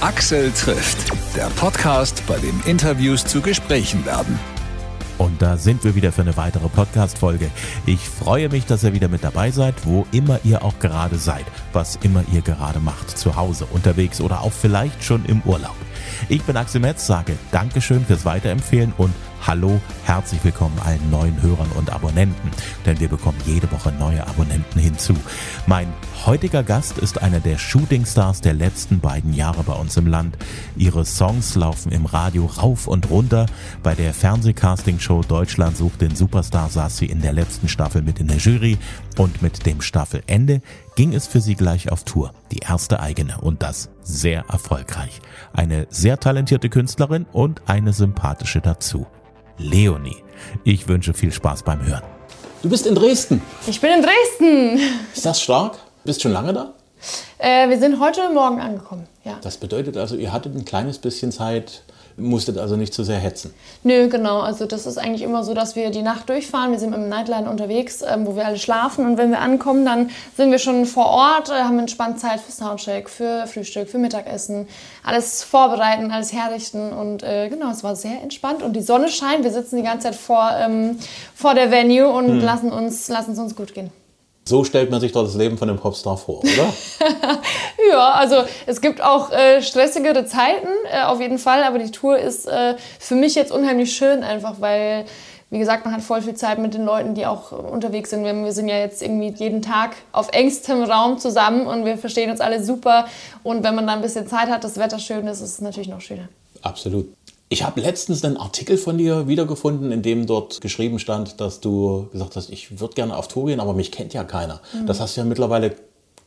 Axel trifft, der Podcast, bei dem Interviews zu Gesprächen werden. Und da sind wir wieder für eine weitere Podcast-Folge. Ich freue mich, dass ihr wieder mit dabei seid, wo immer ihr auch gerade seid, was immer ihr gerade macht, zu Hause, unterwegs oder auch vielleicht schon im Urlaub. Ich bin Axel Metz, sage Dankeschön fürs Weiterempfehlen und Hallo, herzlich willkommen allen neuen Hörern und Abonnenten, denn wir bekommen jede Woche neue Abonnenten hinzu. Mein heutiger Gast ist einer der Shootingstars der letzten beiden Jahre bei uns im Land. Ihre Songs laufen im Radio rauf und runter. Bei der Fernsehcastingshow Deutschland sucht den Superstar saß sie in der letzten Staffel mit in der Jury und mit dem Staffelende ging es für sie gleich auf Tour, die erste eigene und das sehr erfolgreich. Eine sehr talentierte Künstlerin und eine sympathische dazu. Leonie. Ich wünsche viel Spaß beim Hören. Du bist in Dresden. Ich bin in Dresden. Ist das stark? Bist schon lange da? Äh, wir sind heute Morgen angekommen. Ja. Das bedeutet also, ihr hattet ein kleines bisschen Zeit, musstet also nicht zu sehr hetzen. Nö, genau. Also das ist eigentlich immer so, dass wir die Nacht durchfahren. Wir sind im Nightline unterwegs, ähm, wo wir alle schlafen. Und wenn wir ankommen, dann sind wir schon vor Ort, äh, haben entspannt Zeit für Soundcheck, für Frühstück, für Mittagessen. Alles vorbereiten, alles herrichten. Und äh, genau, es war sehr entspannt. Und die Sonne scheint. Wir sitzen die ganze Zeit vor, ähm, vor der Venue und hm. lassen, uns, lassen es uns gut gehen. So stellt man sich doch das Leben von einem Popstar vor, oder? ja, also es gibt auch äh, stressigere Zeiten, äh, auf jeden Fall, aber die Tour ist äh, für mich jetzt unheimlich schön, einfach weil, wie gesagt, man hat voll viel Zeit mit den Leuten, die auch unterwegs sind. Wir, wir sind ja jetzt irgendwie jeden Tag auf engstem Raum zusammen und wir verstehen uns alle super. Und wenn man dann ein bisschen Zeit hat, das Wetter schön ist, ist es natürlich noch schöner. Absolut. Ich habe letztens einen Artikel von dir wiedergefunden, in dem dort geschrieben stand, dass du gesagt hast, ich würde gerne auf Tour gehen, aber mich kennt ja keiner. Mhm. Das hast du ja mittlerweile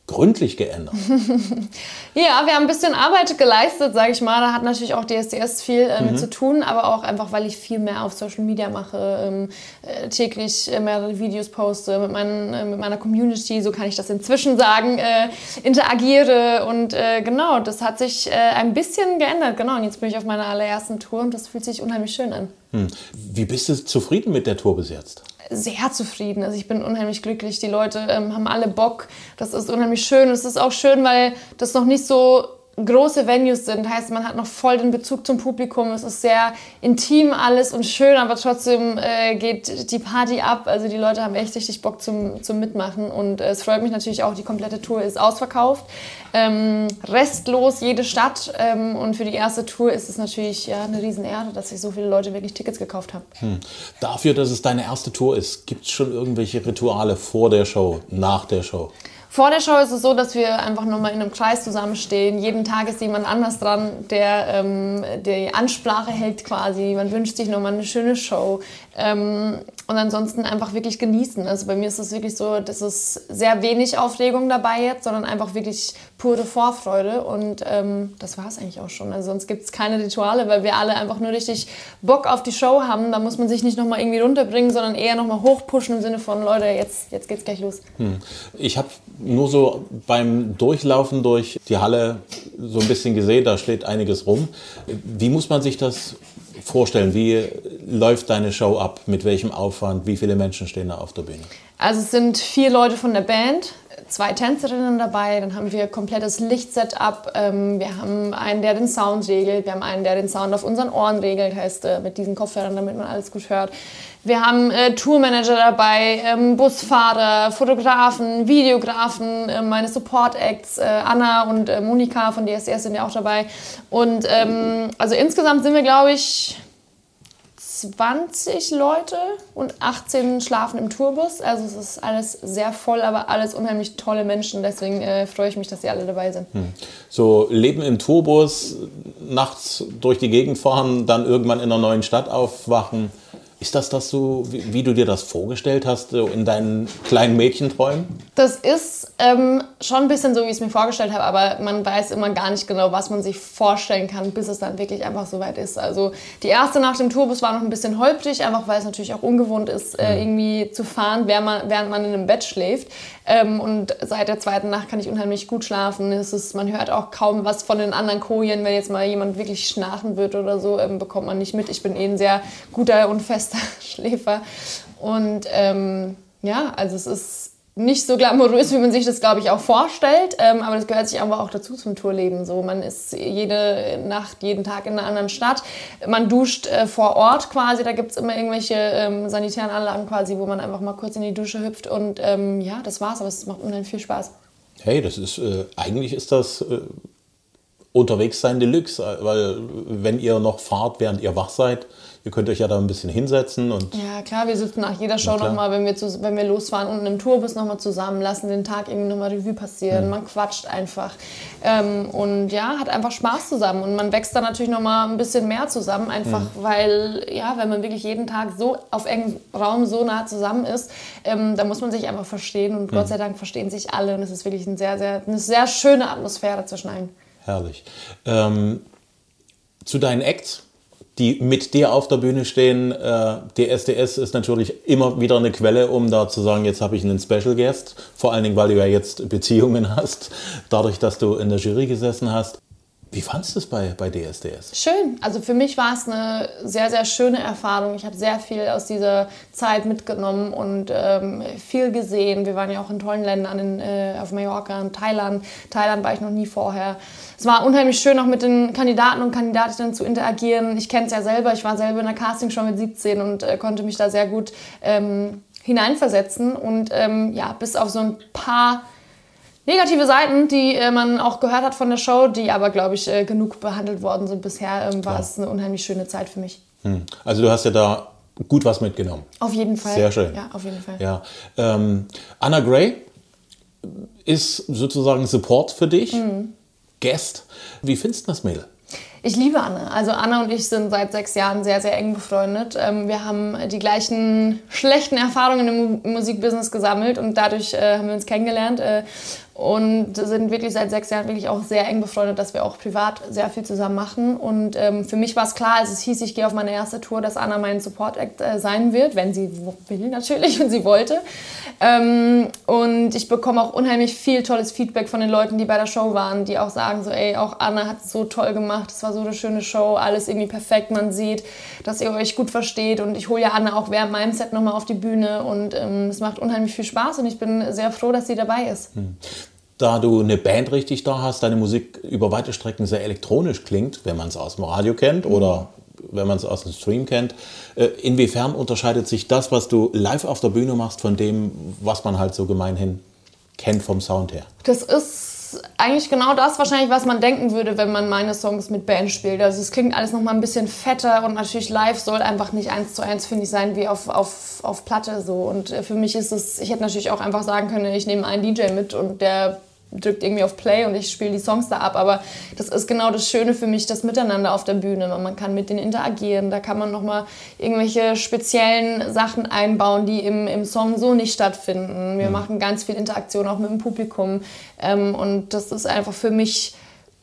gründlich geändert. ja, wir haben ein bisschen Arbeit geleistet, sage ich mal. Da hat natürlich auch DSDS viel äh, mit mhm. zu tun, aber auch einfach, weil ich viel mehr auf Social Media mache, ähm, äh, täglich äh, mehrere Videos poste mit, meinen, äh, mit, meiner Community, so kann ich das inzwischen sagen, äh, interagiere und äh, genau, das hat sich ein bisschen geändert, genau. Und jetzt bin ich auf meiner allerersten Tour und das fühlt sich unheimlich schön an. Hm. Wie bist du zufrieden mit der Tour bis jetzt? Sehr zufrieden. Also ich bin unheimlich glücklich. Die Leute ähm, haben alle Bock. Das ist unheimlich schön. Es ist auch schön, weil das noch nicht so große Venues sind. Heißt, man hat noch voll den Bezug zum Publikum. Es ist sehr intim alles und schön, aber trotzdem äh, geht die Party ab. Also die Leute haben echt richtig Bock zum, zum Mitmachen. Und äh, es freut mich natürlich auch, die komplette Tour ist ausverkauft. Ähm, restlos jede Stadt. Ähm, und für die erste Tour ist es natürlich ja, eine Riesenehre, dass sich so viele Leute wirklich Tickets gekauft haben. Hm. Dafür, dass es deine erste Tour ist, gibt es schon irgendwelche Rituale vor der Show, nach der Show? Vor der Show ist es so, dass wir einfach nochmal in einem Kreis zusammenstehen. Jeden Tag ist jemand anders dran, der ähm, die Ansprache hält quasi. Man wünscht sich nochmal eine schöne Show. Ähm, und ansonsten einfach wirklich genießen. Also bei mir ist es wirklich so, dass es sehr wenig Aufregung dabei jetzt, sondern einfach wirklich pure Vorfreude. Und ähm, das war es eigentlich auch schon. Also sonst gibt es keine Rituale, weil wir alle einfach nur richtig Bock auf die Show haben. Da muss man sich nicht nochmal irgendwie runterbringen, sondern eher nochmal hochpushen im Sinne von, Leute, jetzt, jetzt geht's gleich los. Hm. Ich habe nur so beim Durchlaufen durch die Halle so ein bisschen gesehen, da steht einiges rum. Wie muss man sich das vorstellen? Wie läuft deine Show ab? Mit welchem Aufwand? Wie viele Menschen stehen da auf der Bühne? Also es sind vier Leute von der Band, zwei Tänzerinnen dabei, dann haben wir komplettes Lichtsetup, ähm, wir haben einen, der den Sound regelt, wir haben einen, der den Sound auf unseren Ohren regelt, heißt äh, mit diesen Kopfhörern, damit man alles gut hört. Wir haben äh, Tourmanager dabei, ähm, Busfahrer, Fotografen, Videografen, äh, meine Support-Acts, äh, Anna und äh, Monika von DSDS sind ja auch dabei. Und ähm, also insgesamt sind wir, glaube ich, 20 Leute und 18 schlafen im Tourbus. Also es ist alles sehr voll, aber alles unheimlich tolle Menschen. Deswegen äh, freue ich mich, dass sie alle dabei sind. Hm. So Leben im Tourbus, nachts durch die Gegend fahren, dann irgendwann in einer neuen Stadt aufwachen. Ist das das so, wie, wie, du dir das vorgestellt hast, so in deinen kleinen Mädchenträumen? Das ist ähm, schon ein bisschen so, wie ich es mir vorgestellt habe, aber man weiß immer gar nicht genau, was man sich vorstellen kann, bis es dann wirklich einfach so weit ist. Also die erste Nacht im Tourbus war noch ein bisschen holprig, einfach weil es natürlich auch ungewohnt ist, äh, mhm. irgendwie zu fahren, während man, während man in einem Bett schläft. Ähm, und seit der zweiten Nacht kann ich unheimlich gut schlafen. Es ist, man hört auch kaum was von den anderen Kojen. Wenn jetzt mal jemand wirklich schnarchen wird oder so, ähm, bekommt man nicht mit. Ich bin eh ein sehr guter und fester Schläfer. Und ähm, ja, also es ist nicht so glamourös, wie man sich das, glaube ich, auch vorstellt. Ähm, aber das gehört sich aber auch dazu zum Tourleben. So, man ist jede Nacht, jeden Tag in einer anderen Stadt. Man duscht äh, vor Ort quasi. Da gibt es immer irgendwelche ähm, sanitären Anlagen quasi, wo man einfach mal kurz in die Dusche hüpft. Und ähm, ja, das war's. Aber es macht unheimlich viel Spaß. Hey, das ist, äh, eigentlich ist das äh, unterwegs sein Deluxe. Weil wenn ihr noch fahrt, während ihr wach seid, ihr könnt euch ja da ein bisschen hinsetzen und Ja, klar, wir sitzen nach jeder Show nochmal, wenn wir, zu, wenn wir losfahren, unten im Tourbus nochmal zusammen, lassen den Tag irgendwie nochmal Revue Mhm. passieren, man quatscht einfach. Ähm, und ja, hat einfach Spaß zusammen. Und man wächst dann natürlich nochmal ein bisschen mehr zusammen, einfach Mhm. weil, ja, wenn man wirklich jeden Tag so auf engem Raum so nah zusammen ist, ähm, da muss man sich einfach verstehen. Und Mhm. Gott sei Dank verstehen sich alle. Und es ist wirklich ein sehr, sehr, eine sehr schöne Atmosphäre zwischen allen. Herrlich. Ähm, zu deinen Acts, die mit dir auf der Bühne stehen, äh, DSDS ist natürlich immer wieder eine Quelle, um da zu sagen, jetzt habe ich einen Special Guest. Vor allen Dingen, weil du ja jetzt Beziehungen hast, dadurch, dass du in der Jury gesessen hast. Wie fandest du es bei, bei DSDS? Schön. Also für mich war es eine sehr, sehr schöne Erfahrung. Ich habe sehr viel aus dieser Zeit mitgenommen und ähm, viel gesehen. Wir waren ja auch in tollen Ländern, in, äh, auf Mallorca, in Thailand. Thailand war ich noch nie vorher. Es war unheimlich schön, auch mit den Kandidaten und Kandidatinnen zu interagieren. Ich kenne es ja selber. Ich war selber in der Castingshow mit 17 und äh, konnte mich da sehr gut ähm, hineinversetzen. Und ähm, ja, bis auf so ein paar negative Seiten, die äh, man auch gehört hat von der Show, die aber, glaube ich, äh, genug behandelt worden sind bisher, ähm, war es eine unheimlich schöne Zeit für mich. Hm. Also du hast ja da gut was mitgenommen. Auf jeden Fall. Sehr schön. Ja, auf jeden Fall. Ja. Ähm, Anna Gray ist sozusagen Support für dich, Mhm. Guest. Wie findest du das Mädel? Ich liebe Anna. Also Anna und ich sind seit sechs Jahren sehr, sehr eng befreundet. Ähm, wir haben die gleichen schlechten Erfahrungen im Mu- Musikbusiness gesammelt und dadurch äh, haben wir uns kennengelernt äh, und sind wirklich seit sechs Jahren wirklich auch sehr eng befreundet, dass wir auch privat sehr viel zusammen machen. Und ähm, für mich war es klar, als es hieß, ich gehe auf meine erste Tour, dass Anna mein Support-Act äh, sein wird, wenn sie will natürlich und sie wollte. Ähm, und ich bekomme auch unheimlich viel tolles Feedback von den Leuten, die bei der Show waren, die auch sagen so, ey, auch Anna hat es so toll gemacht, es war so eine schöne Show, alles irgendwie perfekt, man sieht, dass ihr euch gut versteht und ich hole ja Anna auch während meinem Set nochmal auf die Bühne und ähm, es macht unheimlich viel Spaß und ich bin sehr froh, dass sie dabei ist. Da du eine Band richtig da hast, deine Musik über weite Strecken sehr elektronisch klingt, wenn man es aus dem Radio kennt oder wenn man es aus dem Stream kennt. Äh, Inwiefern unterscheidet sich das, was du live auf der Bühne machst, von dem, was man halt so gemeinhin kennt vom Sound her? Das ist eigentlich genau das wahrscheinlich, was man denken würde, wenn man meine Songs mit Band spielt. Also es klingt alles noch mal ein bisschen fetter und natürlich live soll einfach nicht eins zu eins, finde ich, sein wie auf, auf, auf Platte so. Und äh, für mich ist es, ich hätte natürlich auch einfach sagen können, ich nehme einen DJ mit und der drückt irgendwie auf Play und ich spiele die Songs da ab. Aber das ist genau das Schöne für mich, das Miteinander auf der Bühne. Man kann mit denen interagieren, da kann man nochmal irgendwelche speziellen Sachen einbauen, die im, im Song so nicht stattfinden. Wir machen ganz viel Interaktion auch mit dem Publikum. Ähm, und das ist einfach für mich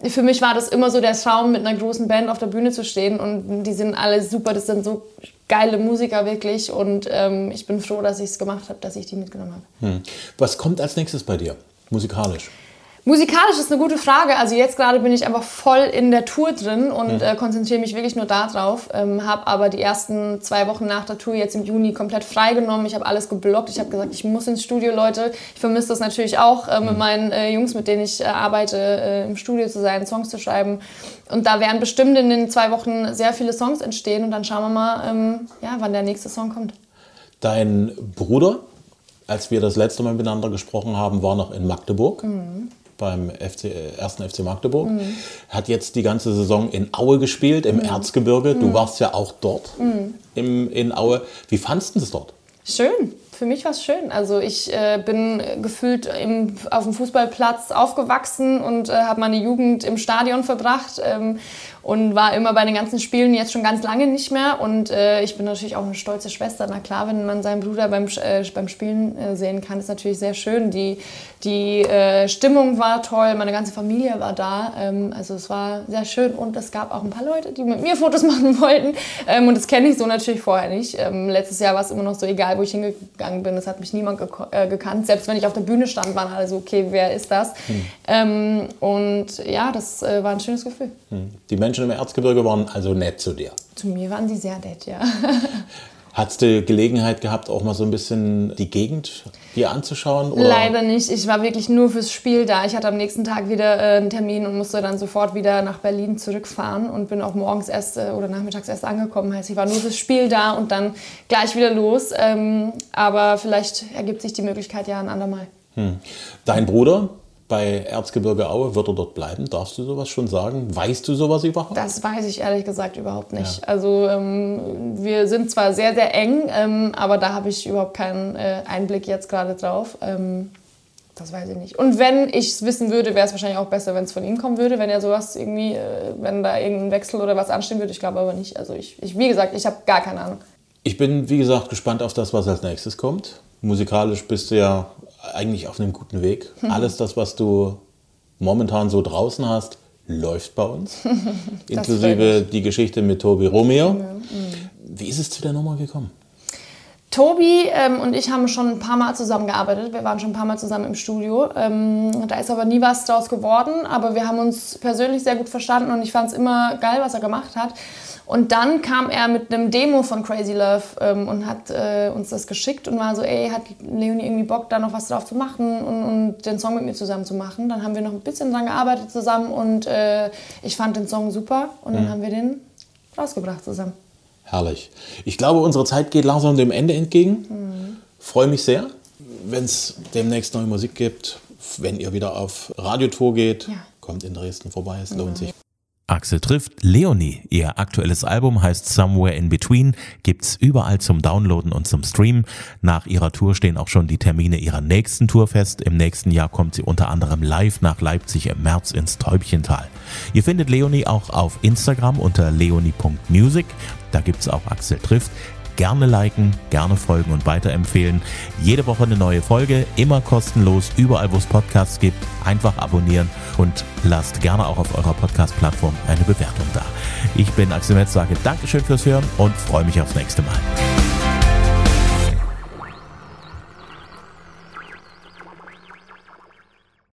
für mich war das immer so der Traum, mit einer großen Band auf der Bühne zu stehen und die sind alle super, das sind so geile Musiker wirklich und ähm, ich bin froh, dass ich es gemacht habe, dass ich die mitgenommen habe. Hm. Was kommt als nächstes bei dir, musikalisch? Musikalisch ist eine gute Frage. Also jetzt gerade bin ich einfach voll in der Tour drin und äh, konzentriere mich wirklich nur darauf. Ähm, habe aber die ersten zwei Wochen nach der Tour jetzt im Juni komplett freigenommen. Ich habe alles geblockt. Ich habe gesagt, ich muss ins Studio, Leute. Ich vermisse das natürlich auch, äh, mit meinen äh, Jungs, mit denen ich äh, arbeite, äh, im Studio zu sein, Songs zu schreiben. Und da werden bestimmt in den zwei Wochen sehr viele Songs entstehen. Und dann schauen wir mal, ähm, ja, wann der nächste Song kommt. Dein Bruder, als wir das letzte Mal miteinander gesprochen haben, war noch in Magdeburg. Beim FC, äh, ersten FC Magdeburg. Hat jetzt die ganze Saison in Aue gespielt, im Erzgebirge. Du warst ja auch dort im, in Aue. Wie fandest du es dort? Schön. Für mich war es schön. Also ich äh, bin gefühlt im, auf dem Fußballplatz aufgewachsen und äh, habe meine Jugend im Stadion verbracht ähm, und war immer bei den ganzen Spielen jetzt schon ganz lange nicht mehr. Und äh, ich bin natürlich auch eine stolze Schwester. Na klar, wenn man seinen Bruder beim, äh, beim Spielen äh, sehen kann, ist natürlich sehr schön. Die, die äh, Stimmung war toll, meine ganze Familie war da. Ähm, also es war sehr schön und es gab auch ein paar Leute, die mit mir Fotos machen wollten. Ähm, und das kenne ich so natürlich vorher nicht. Ähm, letztes Jahr war es immer noch so egal, wo ich hingegangen bin. Es hat mich niemand äh, gekannt. Selbst wenn ich auf der Bühne stand, waren alle so, okay, wer ist das? Ähm, und ja, das äh, war ein schönes Gefühl. Die Menschen im Erzgebirge waren also nett zu dir. Zu mir waren sie sehr nett, ja. Hattest du Gelegenheit gehabt, auch mal so ein bisschen die Gegend dir anzuschauen? Oder? Leider nicht. Ich war wirklich nur fürs Spiel da. Ich hatte am nächsten Tag wieder äh, einen Termin und musste dann sofort wieder nach Berlin zurückfahren und bin auch morgens erst äh, oder nachmittags erst angekommen. Heißt, ich war nur fürs Spiel da und dann gleich wieder los. Ähm, aber vielleicht ergibt sich die Möglichkeit ja ein andermal. Hm. Dein Bruder, bei Erzgebirge Aue, wird er dort bleiben? Darfst du sowas schon sagen? Weißt du sowas überhaupt? Das weiß ich ehrlich gesagt überhaupt nicht. Ja. Also ähm, wir sind zwar sehr, sehr eng, ähm, aber da habe ich überhaupt keinen äh, Einblick jetzt gerade drauf. Ähm, das weiß ich nicht. Und wenn ich es wissen würde, wäre es wahrscheinlich auch besser, wenn es von ihm kommen würde, wenn er sowas irgendwie, äh, wenn da irgendein Wechsel oder was anstehen würde. Ich glaube aber nicht. Also ich, ich wie gesagt, ich habe gar keine Ahnung. Ich bin, wie gesagt, gespannt auf das, was als nächstes kommt. Musikalisch bist du ja eigentlich auf einem guten Weg. Alles das, was du momentan so draußen hast, läuft bei uns. Inklusive die Geschichte mit Tobi Romeo. Mhm. Wie ist es zu der Nummer gekommen? Tobi ähm, und ich haben schon ein paar Mal zusammengearbeitet. Wir waren schon ein paar Mal zusammen im Studio. Ähm, da ist aber nie was draus geworden. Aber wir haben uns persönlich sehr gut verstanden und ich fand es immer geil, was er gemacht hat. Und dann kam er mit einem Demo von Crazy Love ähm, und hat äh, uns das geschickt und war so, ey, hat Leonie irgendwie Bock, da noch was drauf zu machen und, und, den Song mit mir zusammen zu machen. Dann haben wir noch ein bisschen dran gearbeitet zusammen und äh, ich fand den Song super und dann mhm. haben wir den rausgebracht zusammen. Herrlich. Ich glaube, unsere Zeit geht langsam dem Ende entgegen. Mhm. Freue mich sehr, wenn es demnächst neue Musik gibt, wenn ihr wieder auf Radiotour geht. Ja. Kommt in Dresden vorbei, es lohnt sich. Axel trifft Leonie. Ihr aktuelles Album heißt Somewhere in Between, gibt's überall zum Downloaden und zum Streamen. Nach ihrer Tour stehen auch schon die Termine ihrer nächsten Tour fest. Im nächsten Jahr kommt sie unter anderem live nach Leipzig im März ins Täubchental. Ihr findet Leonie auch auf Instagram unter leonie.music. Da gibt's auch Axel trifft gerne liken, gerne folgen und weiterempfehlen. Jede Woche eine neue Folge, immer kostenlos, überall wo es Podcasts gibt. Einfach abonnieren und lasst gerne auch auf eurer Podcast-Plattform eine Bewertung da. Ich bin Axel Metz, sage Dankeschön fürs Hören und freue mich aufs nächste Mal.